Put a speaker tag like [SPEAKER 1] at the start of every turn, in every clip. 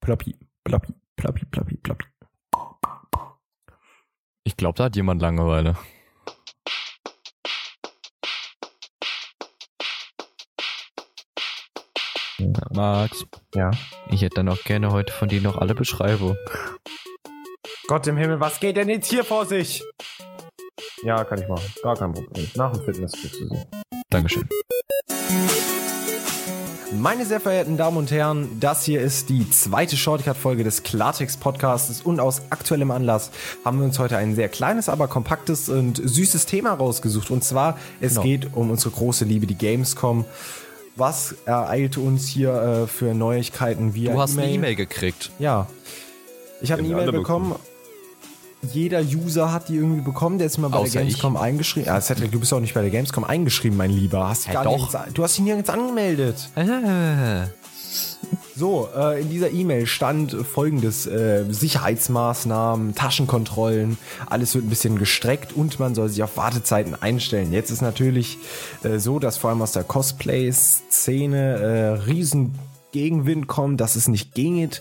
[SPEAKER 1] Ploppi, ploppi, ploppi, ploppi, ploppi.
[SPEAKER 2] Ich glaube, da hat jemand Langeweile. Max,
[SPEAKER 1] Ja.
[SPEAKER 2] ich hätte dann auch gerne heute von dir noch alle Beschreibungen.
[SPEAKER 1] Gott im Himmel, was geht denn jetzt hier vor sich? Ja, kann ich machen. Gar kein Problem. Nach dem Fitness kriegst du sie.
[SPEAKER 2] Dankeschön.
[SPEAKER 1] Meine sehr verehrten Damen und Herren, das hier ist die zweite Shortcut-Folge des Klartext-Podcasts und aus aktuellem Anlass haben wir uns heute ein sehr kleines, aber kompaktes und süßes Thema rausgesucht. Und zwar, es
[SPEAKER 2] Genau.
[SPEAKER 1] geht um unsere große Liebe, die Gamescom. Was ereilte uns hier äh, für Neuigkeiten via
[SPEAKER 2] Du hast eine E-Mail gekriegt.
[SPEAKER 1] Ja. Ich habe eine E-Mail
[SPEAKER 3] alle
[SPEAKER 1] bekommen. Jeder User hat die irgendwie bekommen, der ist mal bei
[SPEAKER 2] Außer
[SPEAKER 1] der Gamescom eingeschrieben. Ja, Cedric, du bist auch nicht bei der Gamescom eingeschrieben, mein Lieber. Hast
[SPEAKER 2] Ja,
[SPEAKER 1] gar
[SPEAKER 2] doch.
[SPEAKER 1] nirgends, du hast dich nirgends angemeldet.
[SPEAKER 2] Ah,
[SPEAKER 1] So, äh, in dieser E-Mail stand folgendes: äh, Sicherheitsmaßnahmen, Taschenkontrollen, alles wird ein bisschen gestreckt und man soll sich auf Wartezeiten einstellen. Jetzt ist natürlich äh, so, dass vor allem aus der Cosplay-Szene äh, riesen Gegenwind kommt, dass es nicht geht,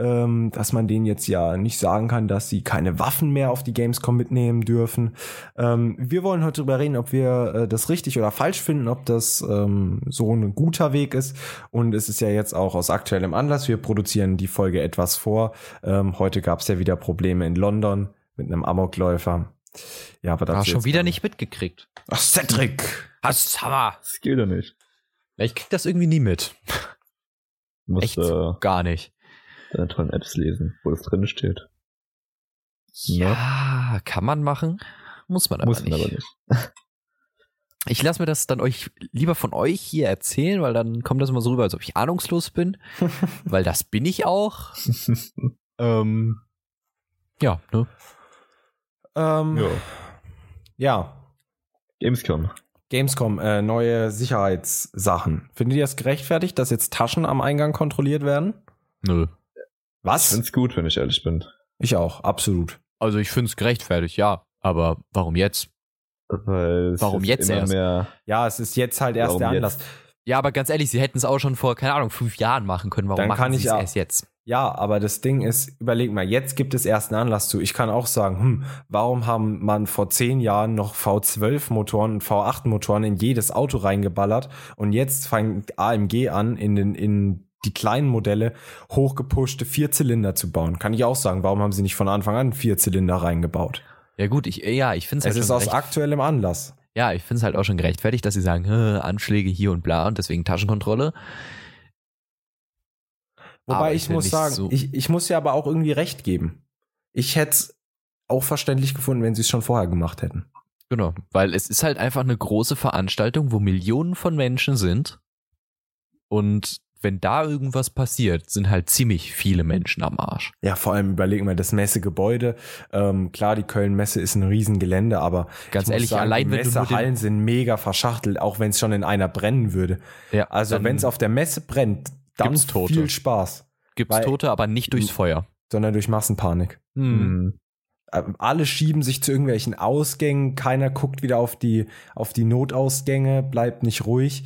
[SPEAKER 1] ähm, dass man denen jetzt ja nicht sagen kann, dass sie keine Waffen mehr auf die Gamescom mitnehmen dürfen. Ähm, wir wollen heute darüber reden, ob wir äh, das richtig oder falsch finden, ob das ähm, so ein guter Weg ist. Und es ist ja jetzt auch aus aktuellem Anlass. Wir produzieren die Folge etwas vor. Ähm, heute gab es ja wieder Probleme in London mit einem Amokläufer. Ja, aber das
[SPEAKER 2] hast schon wieder nicht mitgekriegt.
[SPEAKER 1] Ach, Cedric!
[SPEAKER 2] Hast Hammer.
[SPEAKER 3] Das geht ja nicht.
[SPEAKER 2] Ich krieg das irgendwie nie mit. Echt?
[SPEAKER 3] äh,
[SPEAKER 2] Gar nicht.
[SPEAKER 3] Deine tollen Apps lesen, wo das drin steht.
[SPEAKER 2] Ja, kann man machen. Muss man aber
[SPEAKER 3] Muss
[SPEAKER 2] nicht.
[SPEAKER 3] man aber nicht.
[SPEAKER 2] Ich lasse mir das dann euch lieber von euch hier erzählen, weil dann kommt das immer so rüber, als ob ich ahnungslos bin. weil das bin ich auch. ähm, ja, ne?
[SPEAKER 1] Ähm,
[SPEAKER 3] ja.
[SPEAKER 1] ja,
[SPEAKER 3] Gamescom.
[SPEAKER 1] Gamescom, äh, neue Sicherheitssachen. Findet ihr das gerechtfertigt, dass jetzt Taschen am Eingang kontrolliert werden?
[SPEAKER 2] Nö.
[SPEAKER 3] Ich
[SPEAKER 1] Was?
[SPEAKER 3] find's gut, wenn ich ehrlich bin.
[SPEAKER 1] Ich auch, absolut.
[SPEAKER 2] Also ich finde es gerechtfertigt, ja. Aber warum jetzt?
[SPEAKER 3] Weil
[SPEAKER 2] Warum jetzt
[SPEAKER 3] immer
[SPEAKER 2] erst?
[SPEAKER 3] mehr
[SPEAKER 1] Ja, es ist jetzt halt erst der
[SPEAKER 3] jetzt?
[SPEAKER 1] Anlass.
[SPEAKER 2] Ja, aber ganz ehrlich, sie hätten es auch schon vor, keine Ahnung, fünf Jahren machen können. Warum
[SPEAKER 1] Dann
[SPEAKER 2] machen
[SPEAKER 1] kann
[SPEAKER 2] sie
[SPEAKER 1] ich
[SPEAKER 2] es erst jetzt?
[SPEAKER 1] Ja, aber das Ding ist, überleg mal, jetzt gibt es erst einen Anlass zu. Ich kann auch sagen, hm, warum haben man vor zehn Jahren noch V12-Motoren und V8-Motoren in jedes Auto reingeballert und jetzt fängt AMG an, in den, in die kleinen Modelle hochgepushte Vierzylinder zu bauen. Kann ich auch sagen, warum haben sie nicht von Anfang an Vierzylinder reingebaut?
[SPEAKER 2] Ja gut, ich, ja, ich finde
[SPEAKER 1] Es
[SPEAKER 2] halt
[SPEAKER 1] ist aus aktuellem Anlass.
[SPEAKER 2] Ja, ich finde es halt auch schon gerechtfertigt, dass sie sagen, "Hä, Anschläge hier und bla und deswegen Taschenkontrolle.
[SPEAKER 1] Wobei
[SPEAKER 2] Aber
[SPEAKER 1] ich,
[SPEAKER 2] ich
[SPEAKER 1] muss sagen,
[SPEAKER 2] so-
[SPEAKER 1] ich, ich muss ja aber auch irgendwie recht geben. Ich hätte es auch verständlich gefunden, wenn sie es schon vorher gemacht hätten.
[SPEAKER 2] Genau, weil es ist halt einfach eine große Veranstaltung, wo Millionen von Menschen sind. Und wenn da irgendwas passiert, sind halt ziemlich viele Menschen am Arsch.
[SPEAKER 1] Ja, vor allem überlegen wir das Messegebäude. Ähm, klar, die Köln-Messe ist ein Riesengelände, aber
[SPEAKER 2] Ganz ehrlich,
[SPEAKER 1] sagen,
[SPEAKER 2] allein
[SPEAKER 1] die Messehallen sind mega verschachtelt, auch wenn es schon in einer brennen würde.
[SPEAKER 2] ja,
[SPEAKER 1] Also wenn es auf der Messe brennt, dann
[SPEAKER 2] gibt's Tote.
[SPEAKER 1] viel Spaß,
[SPEAKER 2] gibt's
[SPEAKER 1] weil-
[SPEAKER 2] Tote, aber nicht durchs Feuer.
[SPEAKER 1] sondern durch Massenpanik.
[SPEAKER 2] Hm.
[SPEAKER 3] Hm.
[SPEAKER 1] Ähm, Alle schieben sich zu irgendwelchen Ausgängen, keiner guckt wieder auf die, auf die Notausgänge, bleibt nicht ruhig.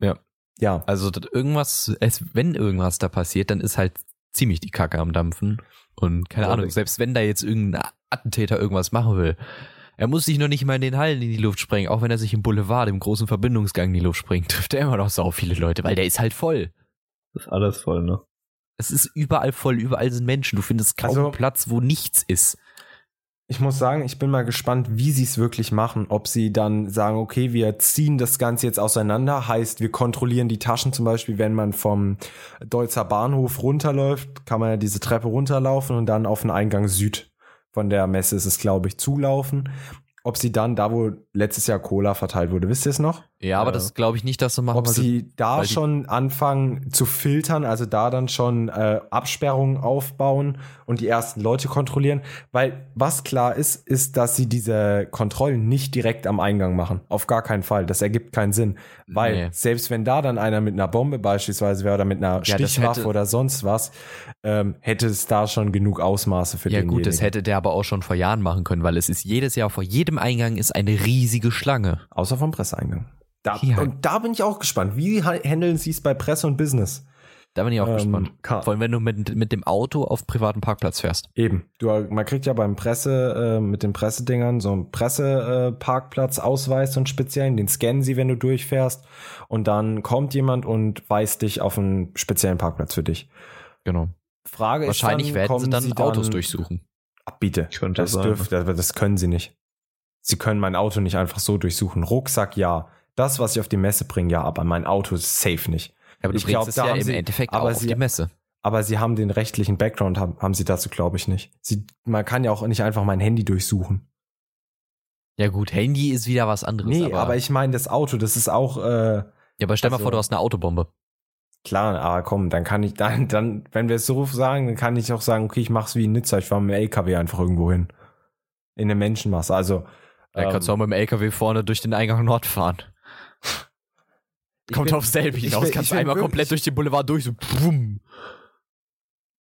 [SPEAKER 2] Ja.
[SPEAKER 1] Ja,
[SPEAKER 2] Also irgendwas, wenn irgendwas da passiert, dann ist halt ziemlich die Kacke am Dampfen. Und keine Ahnung, selbst wenn da jetzt irgendein Attentäter irgendwas machen will, er muss sich noch nicht mal in den Hallen in die Luft sprengen, auch wenn er sich im Boulevard, im großen Verbindungsgang in die Luft springt, trifft er immer noch sau viele Leute, weil der ist halt voll.
[SPEAKER 3] Das ist alles voll, ne?
[SPEAKER 2] Es ist überall voll, überall sind Menschen. Du findest kaum
[SPEAKER 1] Also-
[SPEAKER 2] Platz, wo nichts ist.
[SPEAKER 1] Ich muss sagen, ich bin mal gespannt, wie sie es wirklich machen. Ob sie dann sagen, okay, wir ziehen das Ganze jetzt auseinander, heißt, wir kontrollieren die Taschen zum Beispiel, wenn man vom Deutzer Bahnhof runterläuft, kann man ja diese Treppe runterlaufen und dann auf den Eingang Süd von der Messe ist es, glaube ich, zulaufen. Ob sie dann da, wo letztes Jahr Cola verteilt wurde, wisst ihr es noch?
[SPEAKER 2] Ja, aber
[SPEAKER 3] Ja.
[SPEAKER 2] das glaube ich nicht, dass sie machen.
[SPEAKER 1] Ob sie da schon anfangen zu filtern, also da dann schon äh, Absperrungen aufbauen und die ersten Leute kontrollieren. Weil was klar ist, ist, dass sie diese Kontrollen nicht direkt am Eingang machen. Auf gar keinen Fall. Das ergibt keinen Sinn. Weil
[SPEAKER 2] Nee.
[SPEAKER 1] selbst wenn da dann einer mit einer Bombe beispielsweise wäre oder mit einer
[SPEAKER 2] Ja,
[SPEAKER 1] Stichwaffe
[SPEAKER 2] hätte-
[SPEAKER 1] oder sonst was, ähm, hätte es da schon genug Ausmaße für
[SPEAKER 2] ja
[SPEAKER 1] denjenigen.
[SPEAKER 2] gut, das hätte der aber auch schon vor Jahren machen können, weil es ist jedes Jahr vor jedem Eingang ist eine riesige Schlange.
[SPEAKER 1] Außer vom Presseeingang. Da,
[SPEAKER 2] Ja.
[SPEAKER 1] Und da bin ich auch gespannt. Wie ha- handeln sie es bei Presse und Business?
[SPEAKER 2] Da bin ich auch
[SPEAKER 1] Ähm,
[SPEAKER 2] gespannt.
[SPEAKER 1] Ka-
[SPEAKER 2] Vor allem, wenn du mit, mit dem Auto auf privaten Parkplatz fährst.
[SPEAKER 1] Eben. Du, man kriegt ja beim Presse, äh, mit den Pressedingern so einen Presseparkplatz-Ausweis, so einen speziellen, den scannen sie, wenn du durchfährst. Und dann kommt jemand und weist dich auf einen speziellen Parkplatz für dich.
[SPEAKER 2] Genau.
[SPEAKER 1] Frage
[SPEAKER 2] Wahrscheinlich
[SPEAKER 1] ist dann,
[SPEAKER 2] werden sie dann
[SPEAKER 1] sie
[SPEAKER 2] Autos durchsuchen.
[SPEAKER 1] Ach, bitte. Das,
[SPEAKER 3] sein.
[SPEAKER 1] dürf, das, das können sie nicht. Sie können mein Auto nicht einfach so durchsuchen. Rucksack, ja. Das, was ich auf die Messe bringe, ja. Aber mein Auto ist safe nicht.
[SPEAKER 2] Aber du
[SPEAKER 1] Ich
[SPEAKER 2] bringst
[SPEAKER 1] glaub,
[SPEAKER 2] es
[SPEAKER 1] da
[SPEAKER 2] ja im
[SPEAKER 1] sie-
[SPEAKER 2] Endeffekt
[SPEAKER 1] aber
[SPEAKER 2] auf
[SPEAKER 1] sie-
[SPEAKER 2] die Messe.
[SPEAKER 1] Aber sie haben den rechtlichen Background, haben, haben sie dazu, glaube ich, nicht. Sie, man kann ja auch nicht einfach mein Handy durchsuchen.
[SPEAKER 2] Ja gut, Handy ist wieder was anderes.
[SPEAKER 1] Nee,
[SPEAKER 2] aber,
[SPEAKER 1] aber, ich meine, das Auto, das ist auch, äh,
[SPEAKER 2] ja, aber stell mal
[SPEAKER 1] also-
[SPEAKER 2] vor, du hast eine Autobombe.
[SPEAKER 1] klar, aber komm, dann kann ich, dann, dann, wenn wir es so sagen, dann kann ich auch sagen, okay, ich mach's wie in Nizza, ich fahre mit dem LKW einfach irgendwo hin. In eine Menschenmasse. Also,
[SPEAKER 2] Da
[SPEAKER 1] ähm,
[SPEAKER 2] kannst du auch mit dem LKW vorne durch den Eingang Nord fahren. Kommt
[SPEAKER 1] bin-
[SPEAKER 2] aufs selbe
[SPEAKER 1] ich
[SPEAKER 2] hinaus.
[SPEAKER 1] bin-
[SPEAKER 2] kannst einmal
[SPEAKER 1] wirklich-
[SPEAKER 2] komplett durch den Boulevard durch. So, bumm.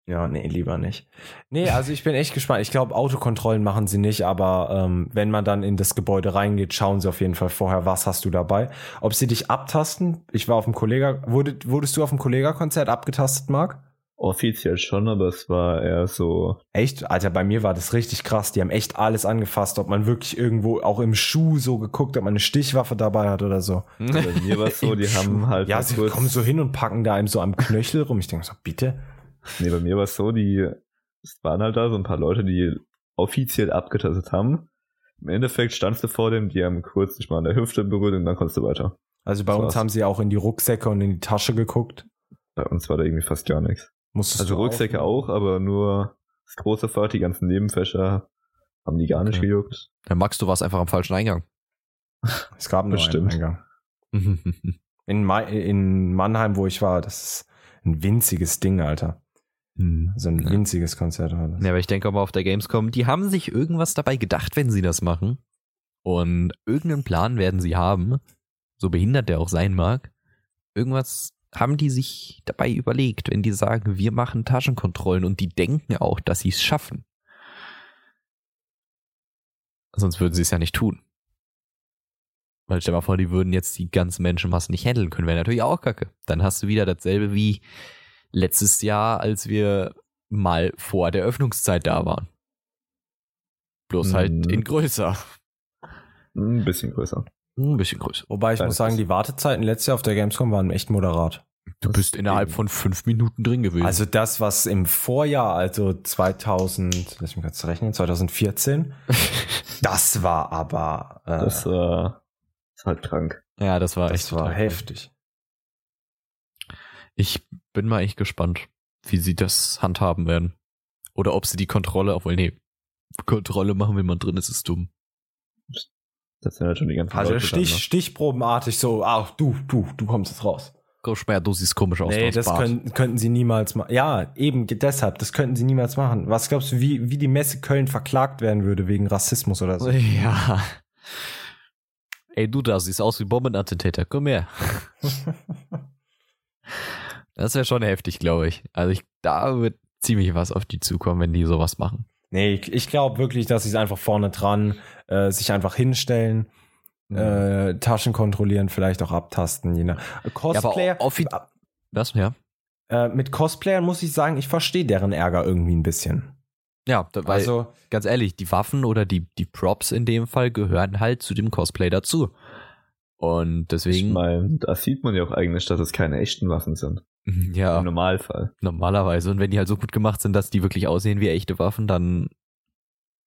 [SPEAKER 1] Ja, nee, lieber nicht. Nee, also ich bin echt gespannt. Ich glaube, Autokontrollen machen sie nicht, aber ähm, wenn man dann in das Gebäude reingeht, schauen sie auf jeden Fall vorher, was hast du dabei. Ob sie dich abtasten, ich war auf dem Kollega, wurde, wurdest du auf dem Kollega-Konzert abgetastet, Marc?
[SPEAKER 3] Offiziell schon, aber es war eher so.
[SPEAKER 1] Echt? Alter, bei mir war das richtig krass. Die haben echt alles angefasst, ob man wirklich irgendwo auch im Schuh so geguckt, ob man eine Stichwaffe dabei hat oder so.
[SPEAKER 3] Bei mir war es so, die haben halt.
[SPEAKER 1] Ja,
[SPEAKER 3] mal
[SPEAKER 1] sie
[SPEAKER 3] kurz-
[SPEAKER 1] kommen so hin und packen da einem so am Knöchel rum. Ich denke so, bitte?
[SPEAKER 3] Nee, bei mir war es so, die. Es waren halt da so ein paar Leute, die offiziell abgetastet haben. Im Endeffekt standst du vor dem, die haben kurz dich mal an der Hüfte berührt und dann konntest du weiter.
[SPEAKER 1] Also bei
[SPEAKER 3] Das
[SPEAKER 1] uns
[SPEAKER 3] war's.
[SPEAKER 1] haben sie auch in die Rucksäcke und in die Tasche geguckt.
[SPEAKER 3] Bei uns war da irgendwie fast gar nichts.
[SPEAKER 1] Musstest
[SPEAKER 3] Also Rucksäcke auch, aber nur das große Fahrt, die ganzen Nebenfächer haben die gar nicht
[SPEAKER 2] Okay.
[SPEAKER 3] gejuckt.
[SPEAKER 2] Dann magst du was einfach am falschen Eingang.
[SPEAKER 1] Es gab nur
[SPEAKER 3] Bestimmt.
[SPEAKER 1] einen Eingang. In, Ma in Mannheim, wo ich war, das ist ein winziges Ding, Alter. Also ein
[SPEAKER 2] Ja.
[SPEAKER 1] winziges Konzert war das.
[SPEAKER 2] Ja, aber ich denke auch mal auf der Gamescom, die haben sich irgendwas dabei gedacht, wenn sie das machen. Und irgendeinen Plan werden sie haben, so behindert der auch sein mag. Irgendwas haben die sich dabei überlegt, wenn die sagen, wir machen Taschenkontrollen und die denken auch, dass sie es schaffen. Sonst würden sie es ja nicht tun. Weil stell mal vor, die würden jetzt die ganze Menschenmasse nicht handeln können, wäre natürlich auch kacke. Dann hast du wieder dasselbe wie letztes Jahr, als wir mal vor der Öffnungszeit da waren. Bloß
[SPEAKER 3] Mhm.
[SPEAKER 2] halt in größer.
[SPEAKER 3] Ein bisschen größer.
[SPEAKER 2] Ein bisschen größer.
[SPEAKER 1] Wobei ich
[SPEAKER 3] Kleines
[SPEAKER 1] muss sagen, die Wartezeiten letztes Jahr auf der Gamescom waren echt moderat.
[SPEAKER 2] Du bist innerhalb von fünf Minuten drin gewesen.
[SPEAKER 1] Also das, was im Vorjahr, also 2000, lass mich kurz rechnen, 2014, das war aber, äh,
[SPEAKER 3] Das
[SPEAKER 1] das,
[SPEAKER 3] äh, ist halt krank.
[SPEAKER 2] ja, das war echt
[SPEAKER 1] war
[SPEAKER 2] total
[SPEAKER 1] heftig.
[SPEAKER 2] Ich bin mal echt gespannt, wie sie das handhaben werden. Oder ob sie die Kontrolle, obwohl, nee, Kontrolle machen, wenn man drin ist, ist dumm.
[SPEAKER 3] Das sind halt schon die ganzen
[SPEAKER 1] Also
[SPEAKER 3] Leute
[SPEAKER 1] Stich,
[SPEAKER 3] dann, ne?
[SPEAKER 1] stichprobenartig so, ach du, du, du kommst jetzt raus.
[SPEAKER 2] Siehst komisch aus.
[SPEAKER 1] nee, das können, könnten sie niemals machen. Ja, eben deshalb, das könnten sie niemals machen. Was glaubst du, wie, wie die Messe Köln verklagt werden würde wegen Rassismus oder so?
[SPEAKER 2] Ja. Ey, du da siehst aus wie Bombenattentäter. Komm her. Das wäre schon heftig, glaube ich. Also ich, da wird ziemlich was auf die zukommen, wenn die sowas machen.
[SPEAKER 1] Nee, ich, ich glaube wirklich, dass sie es einfach vorne dran, äh, sich einfach hinstellen,
[SPEAKER 3] Mhm.
[SPEAKER 1] äh, Taschen kontrollieren, vielleicht auch abtasten, je nach. Cosplayer,
[SPEAKER 2] aber offi- Was? Ja.
[SPEAKER 1] äh, mit Cosplayern muss ich sagen, ich verstehe deren Ärger irgendwie ein bisschen.
[SPEAKER 2] Ja, da, weil,
[SPEAKER 1] also,
[SPEAKER 2] ganz ehrlich, die Waffen oder die, die Props in dem Fall gehören halt zu dem Cosplay dazu. Und
[SPEAKER 3] Ich
[SPEAKER 2] deswegen,
[SPEAKER 3] meine, da sieht man ja auch eigentlich, dass es keine echten Waffen sind.
[SPEAKER 2] ja,
[SPEAKER 3] Im Normalfall.
[SPEAKER 2] normalerweise. Und wenn die halt so gut gemacht sind, dass die wirklich aussehen wie echte Waffen, dann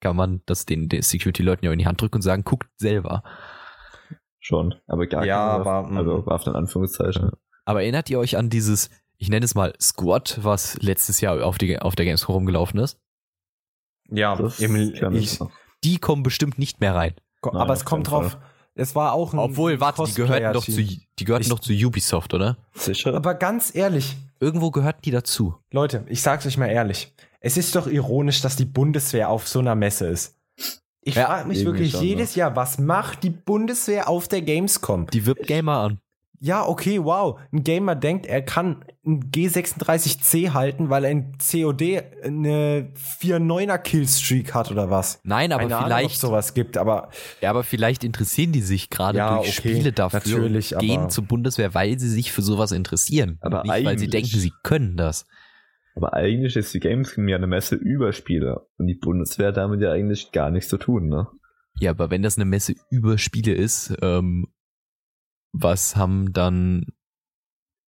[SPEAKER 2] kann man das den, den Security-Leuten ja in die Hand drücken und sagen, guckt selber.
[SPEAKER 3] Schon. Aber gar
[SPEAKER 1] Ja,
[SPEAKER 3] keine Waffen.
[SPEAKER 1] aber, mm.
[SPEAKER 3] also Waffen in Anführungszeichen.
[SPEAKER 2] Aber erinnert ihr euch an dieses, ich nenne es mal Squad, was letztes Jahr auf, die, auf der Gamescom rumgelaufen ist?
[SPEAKER 1] ja,
[SPEAKER 3] Das
[SPEAKER 1] ich.
[SPEAKER 2] Die kommen bestimmt nicht mehr rein.
[SPEAKER 1] aber
[SPEAKER 3] Nein,
[SPEAKER 1] es
[SPEAKER 3] auf
[SPEAKER 1] kommt drauf, es war auch ein
[SPEAKER 2] Obwohl, warte, die gehörten doch zu, die gehörten
[SPEAKER 1] Ich-
[SPEAKER 2] doch zu Ubisoft, oder?
[SPEAKER 3] Sicher?
[SPEAKER 1] Aber ganz ehrlich,
[SPEAKER 2] Irgendwo gehörten die dazu.
[SPEAKER 1] Leute, ich sag's euch mal ehrlich. Es ist doch ironisch, dass die Bundeswehr auf so einer Messe ist. Ich
[SPEAKER 2] Ja,
[SPEAKER 1] frage mich wirklich
[SPEAKER 3] schon,
[SPEAKER 1] jedes Jahr, was macht die Bundeswehr auf der Gamescom?
[SPEAKER 2] Die wirbt Gamer an.
[SPEAKER 1] Ja, okay, wow. Ein Gamer denkt, er kann ein G36C halten, weil er in COD eine 4-9er Killstreak hat oder was.
[SPEAKER 2] Nein, aber
[SPEAKER 1] Keine Ahnung,
[SPEAKER 2] vielleicht,
[SPEAKER 1] ob's sowas gibt, aber
[SPEAKER 2] ja, aber vielleicht interessieren die sich gerade
[SPEAKER 1] Ja,
[SPEAKER 2] durch
[SPEAKER 1] okay,
[SPEAKER 2] Spiele dafür
[SPEAKER 1] natürlich,
[SPEAKER 2] gehen
[SPEAKER 1] aber-
[SPEAKER 2] zur Bundeswehr, weil sie sich für sowas interessieren.
[SPEAKER 3] Aber
[SPEAKER 2] Nicht, weil sie denken, sie können das.
[SPEAKER 3] Aber eigentlich ist die Gamescom ja eine Messe über Spiele. Und die Bundeswehr hat damit ja eigentlich gar nichts zu tun, ne?
[SPEAKER 2] Ja, aber wenn das eine Messe über Spiele ist, ähm, was haben dann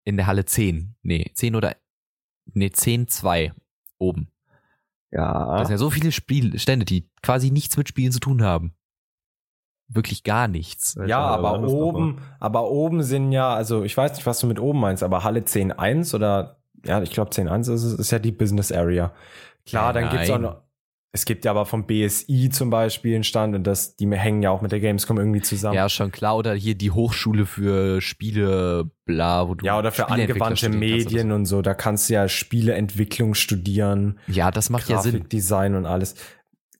[SPEAKER 2] in der Halle 10? Nee, 10 oder nee, 10 2 oben.
[SPEAKER 3] Ja.
[SPEAKER 2] Das sind ja so viele Spiel Stände, die quasi nichts mit Spielen zu tun haben. Wirklich gar nichts.
[SPEAKER 1] ja, aber oben, aber oben sind ja, also ich weiß nicht, was du mit oben meinst, aber Halle 10.1 oder ja, ich glaube 10.1 ist, es- ist ja die Business Area. Klar,
[SPEAKER 2] Nein,
[SPEAKER 1] dann gibt's auch
[SPEAKER 2] nein.
[SPEAKER 1] noch, es gibt ja aber vom BSI zum Beispiel einen Stand und das, die hängen ja auch mit der Gamescom irgendwie zusammen.
[SPEAKER 2] Ja, schon klar. Oder hier die Hochschule für Spiele, bla, wo du.
[SPEAKER 1] Ja, oder für angewandte Medien und so. Da kannst du ja Spieleentwicklung studieren.
[SPEAKER 2] Ja, das macht ja Sinn.
[SPEAKER 1] Grafikdesign und alles.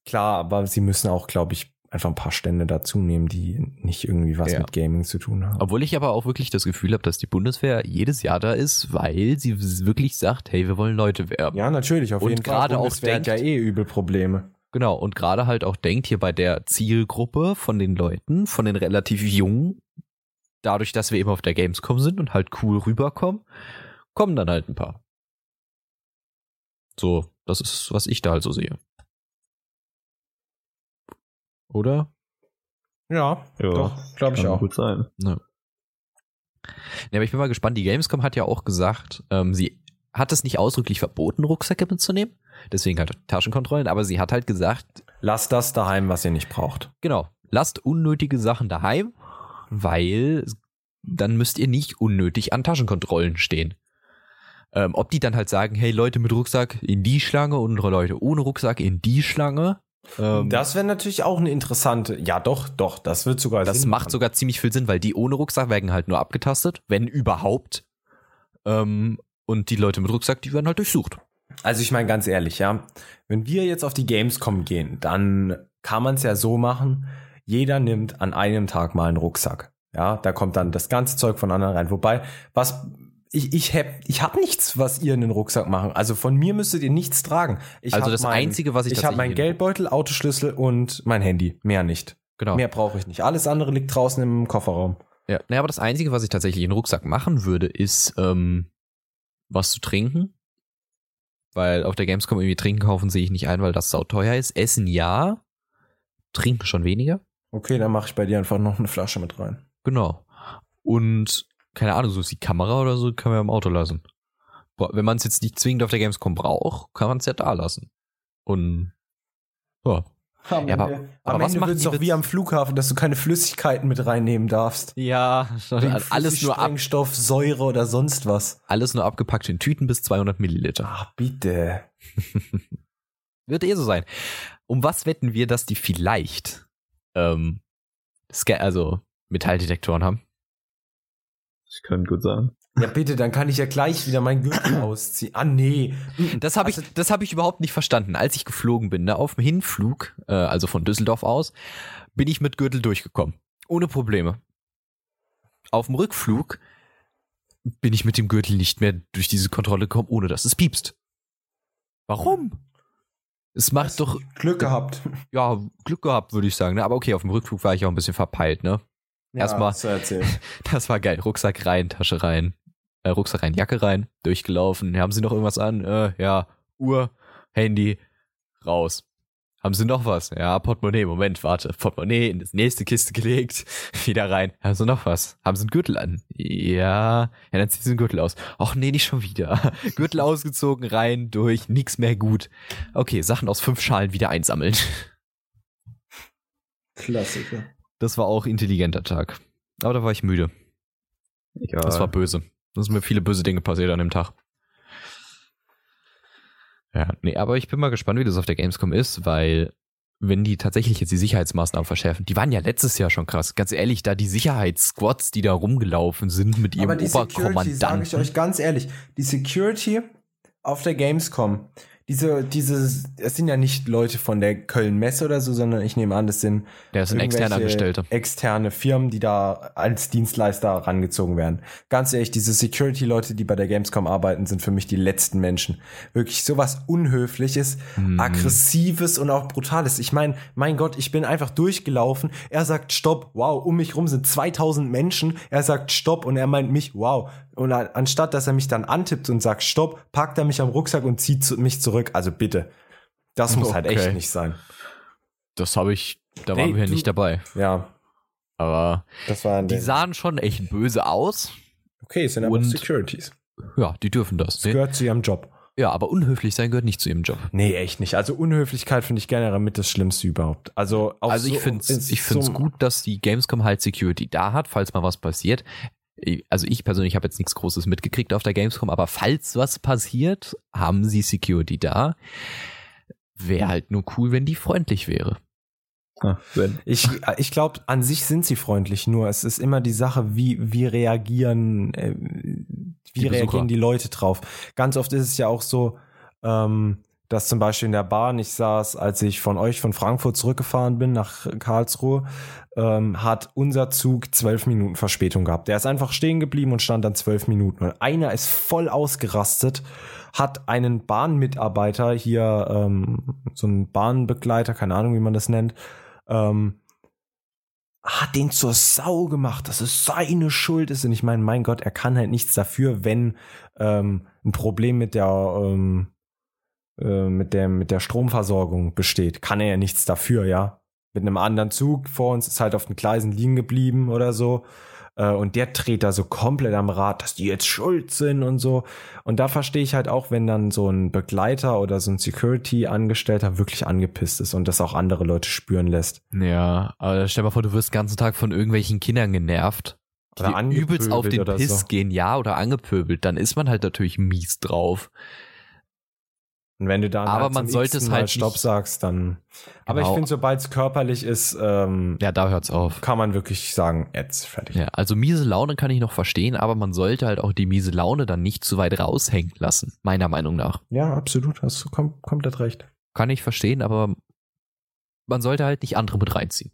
[SPEAKER 1] Klar, aber sie müssen auch, glaube ich, einfach ein paar Stände dazu nehmen, die nicht irgendwie was
[SPEAKER 2] Ja.
[SPEAKER 1] mit Gaming zu tun haben.
[SPEAKER 2] Obwohl ich aber auch wirklich das Gefühl habe, dass die Bundeswehr jedes Jahr da ist, weil sie wirklich sagt, hey, wir wollen Leute werben.
[SPEAKER 1] ja, natürlich, auf
[SPEAKER 2] Und
[SPEAKER 1] jeden Fall.
[SPEAKER 2] gerade auch denkt-
[SPEAKER 1] ja eh übel Probleme.
[SPEAKER 2] Genau, und gerade halt auch denkt hier bei der Zielgruppe von den Leuten, von den relativ Jungen, dadurch, dass wir eben auf der Gamescom sind und halt cool rüberkommen, kommen dann halt ein paar. So, das ist, was ich da halt so sehe. Oder?
[SPEAKER 1] Ja,
[SPEAKER 3] Ja,
[SPEAKER 1] doch, glaube ich
[SPEAKER 3] Kann
[SPEAKER 1] auch.
[SPEAKER 3] gut sein.
[SPEAKER 2] Ja. Ja, aber ich bin mal gespannt. Die Gamescom hat ja auch gesagt, ähm, sie hat es nicht ausdrücklich verboten, Rucksäcke mitzunehmen. Deswegen halt Taschenkontrollen, aber sie hat halt gesagt,
[SPEAKER 1] Lasst das daheim, was ihr nicht braucht.
[SPEAKER 2] genau, lasst unnötige Sachen daheim, weil dann müsst ihr nicht unnötig an Taschenkontrollen stehen. Ähm, ob die dann halt sagen, hey Leute mit Rucksack in die Schlange und Leute ohne Rucksack in die Schlange. Ähm,
[SPEAKER 1] das wäre natürlich auch eine interessante. Ja, doch, doch, das wird sogar
[SPEAKER 2] Das
[SPEAKER 1] Sinn
[SPEAKER 2] macht
[SPEAKER 1] machen.
[SPEAKER 2] sogar ziemlich viel Sinn, weil die ohne Rucksack werden halt nur abgetastet, wenn überhaupt. Ähm, und die Leute mit Rucksack, die werden halt durchsucht.
[SPEAKER 1] Also ich meine ganz ehrlich, ja, wenn wir jetzt auf die Gamescom gehen, dann kann man es ja so machen, jeder nimmt an einem Tag mal einen Rucksack. Ja, da kommt dann das ganze Zeug von anderen rein. Wobei, was ich ich hab, ich hab nichts, was ihr in den Rucksack machen. Also von mir müsstet ihr nichts tragen. Ich
[SPEAKER 2] Also das
[SPEAKER 1] mein,
[SPEAKER 2] Einzige, was ich
[SPEAKER 1] ich habe meinen Geldbeutel, Autoschlüssel und mein Handy. Mehr nicht.
[SPEAKER 2] Genau.
[SPEAKER 1] Mehr brauche ich nicht. Alles andere liegt draußen im Kofferraum.
[SPEAKER 2] Ja, naja, aber das Einzige, was ich tatsächlich in den Rucksack machen würde, ist ähm, was zu trinken. Weil auf der Gamescom irgendwie trinken kaufen sehe ich nicht ein, weil das sauteuer ist. Essen ja, trinken schon weniger.
[SPEAKER 1] Okay, dann mache ich bei dir einfach noch eine Flasche mit rein.
[SPEAKER 2] Genau. Und keine Ahnung, so ist die Kamera oder so, kann man ja im Auto lassen. Boah, Wenn man es jetzt nicht zwingend auf der Gamescom braucht, kann man es ja da lassen. Und ja.
[SPEAKER 1] Am
[SPEAKER 2] Ja, aber-
[SPEAKER 1] Ende,
[SPEAKER 2] aber
[SPEAKER 1] am
[SPEAKER 2] was
[SPEAKER 1] Ende
[SPEAKER 2] die
[SPEAKER 1] doch wie am Flughafen, dass du keine Flüssigkeiten mit reinnehmen darfst.
[SPEAKER 2] Ja, alles nur
[SPEAKER 1] Sprengstoff, Säure oder sonst was.
[SPEAKER 2] alles nur abgepackt in Tüten bis 200 Milliliter.
[SPEAKER 1] Ah, bitte.
[SPEAKER 2] Wird eh so sein. Um was wetten wir, dass die vielleicht ähm, also Metalldetektoren haben?
[SPEAKER 3] Das könnte gut sein.
[SPEAKER 1] Ja, bitte, dann kann ich ja gleich wieder meinen Gürtel ausziehen. Ah, nee.
[SPEAKER 2] Das habe ich,
[SPEAKER 1] Also-
[SPEAKER 2] das habe ich überhaupt nicht verstanden. Als ich geflogen bin, ne, auf dem Hinflug, äh, also von Düsseldorf aus, bin ich mit Gürtel durchgekommen, ohne Probleme. Auf dem Rückflug bin ich mit dem Gürtel nicht mehr durch diese Kontrolle gekommen, ohne dass es piepst. Warum? Es macht doch
[SPEAKER 1] Glück gehabt.
[SPEAKER 2] ja Glück gehabt, würde ich sagen. Ne? Aber okay, auf dem Rückflug war ich auch ein bisschen verpeilt, ne? Erstmal-
[SPEAKER 1] du erzählt.
[SPEAKER 2] Das war geil. Rucksack rein, Tasche rein, äh, Rucksack rein, Jacke rein, durchgelaufen. Haben Sie noch irgendwas an? Äh, ja, Uhr, Handy, raus. Haben Sie noch was? Ja, Portemonnaie. Moment, warte. Portemonnaie in das nächste Kiste gelegt, wieder rein. Haben Sie noch was? Haben Sie einen Gürtel an? Ja. Ja, dann ziehen Sie den Gürtel aus. Ach nee, nicht schon wieder. Gürtel ausgezogen, rein, durch, nix mehr gut. Okay, Sachen aus fünf Schalen wieder einsammeln.
[SPEAKER 1] Klassiker.
[SPEAKER 2] Das war auch intelligenter Tag. Aber da war ich müde.
[SPEAKER 3] Egal.
[SPEAKER 2] Das war böse. Da sind mir viele böse Dinge passiert an dem Tag. Ja, nee, aber ich bin mal gespannt, wie das auf der Gamescom ist, weil wenn die tatsächlich jetzt die Sicherheitsmaßnahmen verschärfen, die waren ja letztes Jahr schon krass. Ganz ehrlich, da die Sicherheitssquads, die da rumgelaufen sind mit ihrem
[SPEAKER 1] Aber die Security, sage ich euch ganz ehrlich, die Security auf der Gamescom, diese, diese, es sind ja nicht Leute von der Köln-Messe oder so, sondern ich nehme an, das sind
[SPEAKER 2] Der sind externe Angestellte.
[SPEAKER 1] externe Firmen, die da als Dienstleister rangezogen werden. Ganz ehrlich, diese Security-Leute, die bei der Gamescom arbeiten, sind für mich die letzten Menschen. Wirklich sowas Unhöfliches,
[SPEAKER 2] Hm.
[SPEAKER 1] Aggressives und auch Brutales. Ich meine, mein Gott, ich bin einfach durchgelaufen. Er sagt Stopp, wow, um mich rum sind 2000 Menschen. Er sagt Stopp und er meint mich, wow. Und an- anstatt, dass er mich dann antippt und sagt Stopp, packt er mich am Rucksack und zieht mich zurück. Also bitte. Das muss halt echt
[SPEAKER 2] Okay.
[SPEAKER 1] nicht sein.
[SPEAKER 2] Das habe ich, da
[SPEAKER 1] Nee,
[SPEAKER 2] waren wir
[SPEAKER 1] du-
[SPEAKER 2] nicht dabei.
[SPEAKER 1] Ja,
[SPEAKER 2] Aber
[SPEAKER 1] das war
[SPEAKER 2] die sahen schon echt böse aus.
[SPEAKER 1] Okay, sind aber
[SPEAKER 2] Und-
[SPEAKER 1] Securities.
[SPEAKER 2] Ja, die dürfen das.
[SPEAKER 1] Das gehört zu ihrem Job.
[SPEAKER 2] Ja, aber unhöflich sein gehört nicht zu ihrem Job.
[SPEAKER 1] Nee, echt nicht. Also Unhöflichkeit finde ich generell mit das Schlimmste überhaupt. Also,
[SPEAKER 2] Also ich
[SPEAKER 1] so-
[SPEAKER 2] finde es
[SPEAKER 1] ist
[SPEAKER 2] ich find's
[SPEAKER 1] so-
[SPEAKER 2] gut, dass die Gamescom halt Security da hat, falls mal was passiert. Also ich persönlich habe jetzt nichts Großes mitgekriegt auf der Gamescom, aber falls was passiert, haben sie Security da. Wäre halt nur cool, wenn die freundlich wäre.
[SPEAKER 3] Ah, wenn.
[SPEAKER 1] Ich, ich glaube, an sich sind sie freundlich, nur es ist immer die Sache, wie, wie reagieren, äh, wie
[SPEAKER 2] Die
[SPEAKER 1] reagieren die Leute drauf. Ganz oft ist es ja auch so, ähm, dass zum Beispiel in der Bahn, ich saß, als ich von euch von Frankfurt zurückgefahren bin nach Karlsruhe, ähm, hat unser Zug zwölf Minuten Verspätung gehabt. Der ist einfach stehen geblieben und stand dann zwölf Minuten. Und einer ist voll ausgerastet, hat einen Bahnmitarbeiter hier, ähm, so einen Bahnbegleiter, keine Ahnung, wie man das nennt, ähm, hat den zur Sau gemacht, dass es seine Schuld ist. Und ich meine, mein Gott, er kann halt nichts dafür, wenn ähm, ein Problem mit der ähm, äh, mit der mit der Stromversorgung besteht. Kann er ja nichts dafür, ja. Mit einem anderen Zug vor uns ist halt auf den Gleisen liegen geblieben oder so. Äh, und der dreht da so komplett am Rad, dass die jetzt schuld sind und so. Und da verstehe ich halt auch, wenn dann so ein Begleiter oder so ein Security-Angestellter wirklich angepisst ist und das auch andere Leute spüren lässt.
[SPEAKER 2] Ja, aber stell mal vor, du wirst den ganzen Tag von irgendwelchen Kindern genervt. Die übelst auf den Piss
[SPEAKER 1] so.
[SPEAKER 2] gehen, ja, oder angepöbelt, dann ist man halt natürlich mies drauf.
[SPEAKER 1] Und wenn du dann
[SPEAKER 2] Aber
[SPEAKER 1] halt
[SPEAKER 2] man sollte es halt
[SPEAKER 1] Stopp sagst, dann. Aber ich
[SPEAKER 2] Genau.
[SPEAKER 1] finde, sobald es körperlich ist, ähm,
[SPEAKER 2] Ja, da hört's auf.
[SPEAKER 1] kann man wirklich sagen, jetzt fertig.
[SPEAKER 2] Ja, also miese Laune kann ich noch verstehen, aber man sollte halt auch die miese Laune dann nicht zu weit raushängen lassen, meiner Meinung nach.
[SPEAKER 1] Ja, absolut, hast du kom komplett recht.
[SPEAKER 2] Kann ich verstehen, aber man sollte halt nicht andere mit reinziehen.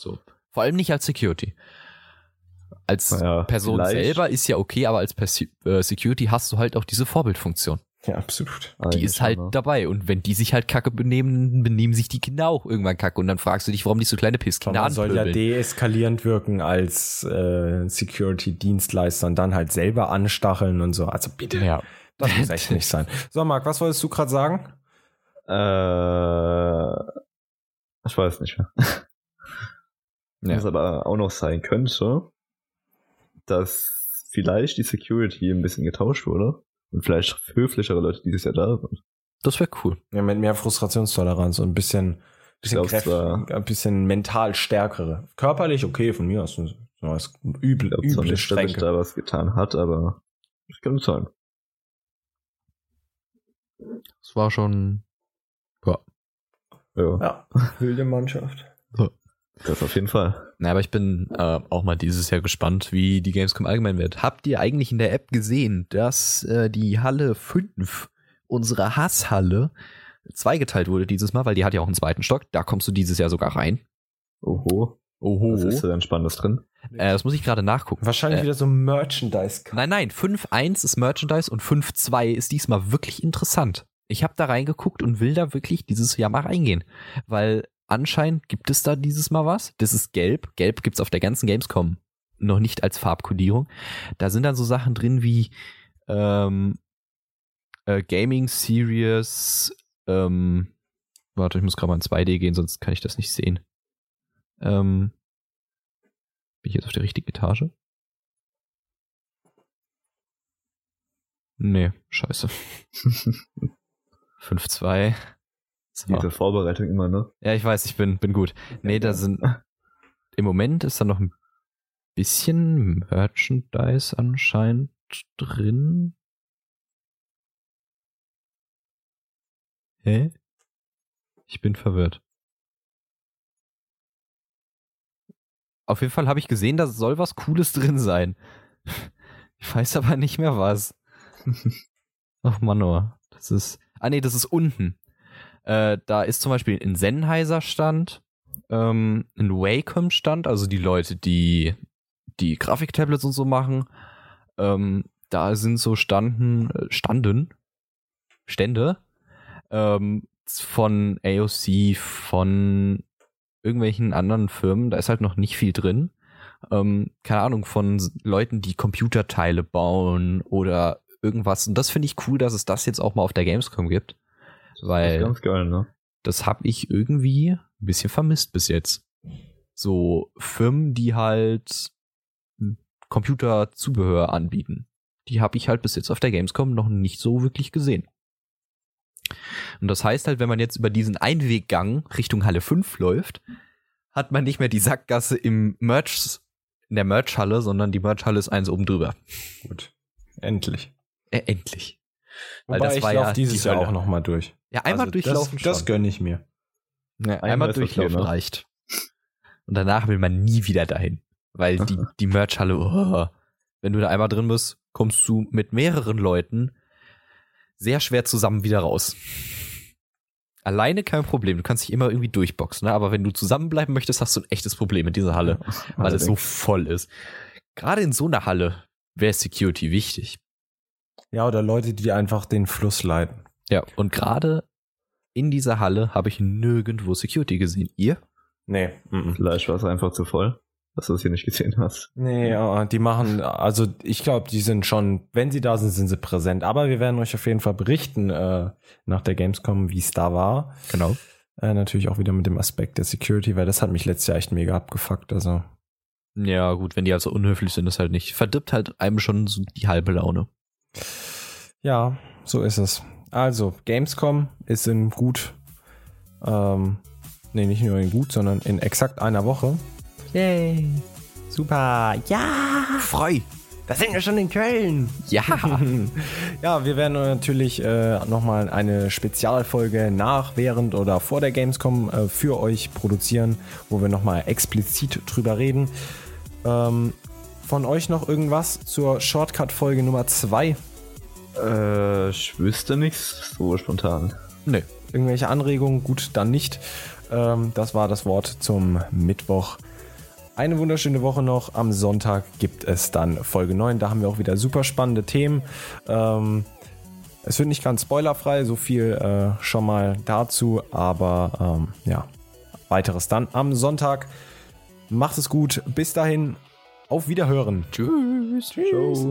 [SPEAKER 2] So. Vor allem nicht als Security. Als
[SPEAKER 3] Naja,
[SPEAKER 2] Person
[SPEAKER 3] vielleicht-
[SPEAKER 2] selber ist ja okay, aber als Persi äh, Security hast du halt auch diese Vorbildfunktion.
[SPEAKER 1] Ja, absolut.
[SPEAKER 2] Die ist halt
[SPEAKER 3] ne?
[SPEAKER 2] dabei. Und wenn die sich halt kacke benehmen, benehmen sich die Kinder auch irgendwann kacke. Und dann fragst du dich, warum die so kleine Pisskinder
[SPEAKER 1] man soll ja deeskalierend wirken als äh, Security-Dienstleister und dann halt selber anstacheln und so. Also bitte,
[SPEAKER 2] ja.
[SPEAKER 1] das muss echt nicht sein. So, Marc, was wolltest du gerade sagen?
[SPEAKER 3] Äh, ich weiß nicht mehr.
[SPEAKER 2] Ja.
[SPEAKER 3] Was aber auch noch sein könnte, dass vielleicht die Security ein bisschen getauscht wurde und vielleicht höflichere Leute dieses Jahr da sind.
[SPEAKER 2] Das wäre cool.
[SPEAKER 1] Ja, mit mehr Frustrationstoleranz und ein bisschen, bisschen,
[SPEAKER 3] glaub, es war-
[SPEAKER 1] ein bisschen mental stärkere. Körperlich okay, von mir aus. So was üble,
[SPEAKER 3] Ich
[SPEAKER 1] üble
[SPEAKER 3] nicht, dass sich
[SPEAKER 1] Stränke.
[SPEAKER 3] da was getan hat, aber das könnte sein.
[SPEAKER 2] Das war schon. Ja.
[SPEAKER 3] Ja,
[SPEAKER 1] Ja, wilde Mannschaft.
[SPEAKER 3] Das auf jeden Fall.
[SPEAKER 2] Na, aber ich bin äh, auch mal dieses Jahr gespannt, wie die Gamescom allgemein wird. Habt ihr eigentlich in der App gesehen, dass äh, die Halle 5, unsere Hasshalle, zweigeteilt wurde dieses Mal, weil die hat ja auch einen zweiten Stock. Da kommst du dieses Jahr sogar rein.
[SPEAKER 3] Oho.
[SPEAKER 2] Oho.
[SPEAKER 3] Was ist denn Spannendes drin?
[SPEAKER 2] Äh, das muss ich gerade nachgucken.
[SPEAKER 1] Wahrscheinlich
[SPEAKER 2] Äh,
[SPEAKER 1] wieder so Merchandise.
[SPEAKER 2] Nein, nein, 5.1 ist Merchandise und 5.2 ist diesmal wirklich interessant. Ich habe da reingeguckt und will da wirklich dieses Jahr mal reingehen, weil anscheinend gibt es da dieses Mal was. Das ist gelb. Gelb gibt's auf der ganzen Gamescom noch nicht als Farbkodierung. Da sind dann so Sachen drin wie ähm, äh, Gaming Series. Ähm, warte, ich muss gerade mal in 2D gehen, sonst kann ich das nicht sehen. Ähm, bin ich jetzt auf der richtigen Etage? Nee, scheiße. 5-2. So.
[SPEAKER 3] Diese Vorbereitung immer, ne?
[SPEAKER 2] Ja, ich weiß, ich bin, bin gut. Nee, da sind. Im Moment ist da noch ein bisschen Merchandise anscheinend drin. Hä? Ich bin verwirrt. Auf jeden Fall habe ich gesehen, da soll was Cooles drin sein. Ich weiß aber nicht mehr was. Ach Mann, oh. Das ist. Ah nee, das ist unten. Äh, da ist zum Beispiel ein Sennheiser Stand, ähm, ein Wacom Stand, also die Leute, die die Grafiktablets und so machen. Ähm, da sind so Standen, äh, Standen, Stände ähm, von AOC, von irgendwelchen anderen Firmen. Da ist halt noch nicht viel drin. Ähm, keine Ahnung, von Leuten, die Computerteile bauen oder irgendwas. Und das finde ich cool, dass es das jetzt auch mal auf der Gamescom gibt. Weil
[SPEAKER 3] Das ist ganz geil, ne?
[SPEAKER 2] das habe ich irgendwie ein bisschen vermisst bis jetzt. So Firmen, die halt Computerzubehör anbieten. Die habe ich halt bis jetzt auf der Gamescom noch nicht so wirklich gesehen. Und das heißt halt, wenn man jetzt über diesen Einweggang Richtung Halle 5 läuft, hat man nicht mehr die Sackgasse im Merch, in der Merchhalle, sondern die Merchhalle ist eins oben drüber.
[SPEAKER 1] Gut. Endlich.
[SPEAKER 2] Äh, endlich. Weil
[SPEAKER 1] Wobei
[SPEAKER 2] das
[SPEAKER 1] ich
[SPEAKER 2] war ja
[SPEAKER 1] dieses
[SPEAKER 2] die
[SPEAKER 1] Jahr auch nochmal durch.
[SPEAKER 2] Ja, einmal
[SPEAKER 1] Also
[SPEAKER 2] durchlaufen
[SPEAKER 1] das, das
[SPEAKER 2] schon.
[SPEAKER 1] gönne ich mir.
[SPEAKER 2] Ja,
[SPEAKER 3] Einmal
[SPEAKER 2] einmal
[SPEAKER 3] ist okay,
[SPEAKER 2] durchlaufen
[SPEAKER 3] ne?
[SPEAKER 2] reicht. Und danach will man nie wieder dahin. Weil die, die Merchhalle, oh, wenn du da einmal drin bist, kommst du mit mehreren Leuten sehr schwer zusammen wieder raus. Alleine kein Problem, du kannst dich immer irgendwie durchboxen, ne? aber wenn du zusammenbleiben möchtest, hast du ein echtes Problem in dieser Halle, weil es so voll ist. Gerade in so einer Halle wäre Security wichtig.
[SPEAKER 1] Ja, oder Leute, die einfach den Fluss leiten.
[SPEAKER 2] Ja, und gerade in dieser Halle habe ich nirgendwo Security gesehen. Ihr?
[SPEAKER 1] Nee. mhm.
[SPEAKER 3] Vielleicht war es einfach zu voll, dass du es hier nicht gesehen hast.
[SPEAKER 1] Nee, ja, die machen, also ich glaube, die sind schon, wenn sie da sind, sind sie präsent. Aber wir werden euch auf jeden Fall berichten äh, nach der Gamescom, wie es da war.
[SPEAKER 2] Genau.
[SPEAKER 1] Äh, natürlich auch wieder mit dem Aspekt der Security, weil das hat mich letztes Jahr echt mega abgefuckt. Also
[SPEAKER 2] Ja, gut, wenn die also unhöflich sind, ist halt nicht. Verdirbt halt einem schon so die halbe Laune.
[SPEAKER 1] ja, so ist es. Also Gamescom ist in gut, ähm, nee, nicht nur in gut, sondern in exakt einer Woche.
[SPEAKER 2] Yay.
[SPEAKER 1] Super, ja,
[SPEAKER 2] Freu.
[SPEAKER 1] da sind wir schon in Köln.
[SPEAKER 2] Ja.
[SPEAKER 1] Ja, wir werden natürlich äh, nochmal eine Spezialfolge nach, während oder vor der Gamescom äh, für euch produzieren, wo wir nochmal explizit drüber reden. Ähm, von euch noch irgendwas zur Shortcut-Folge Nummer 2?
[SPEAKER 3] Äh, ich wüsste nichts so spontan.
[SPEAKER 2] nee.
[SPEAKER 1] Irgendwelche Anregungen? Gut, dann nicht. Ähm, das war das Wort zum Mittwoch. Eine wunderschöne Woche noch. Am Sonntag gibt es dann Folge 9. Da haben wir auch wieder super spannende Themen. Ähm, es wird nicht ganz spoilerfrei, so viel äh, schon mal dazu. Aber ähm, ja, weiteres dann am Sonntag. Macht es gut. Bis dahin. Auf Wiederhören.
[SPEAKER 2] Tschüss.
[SPEAKER 1] Tschüss.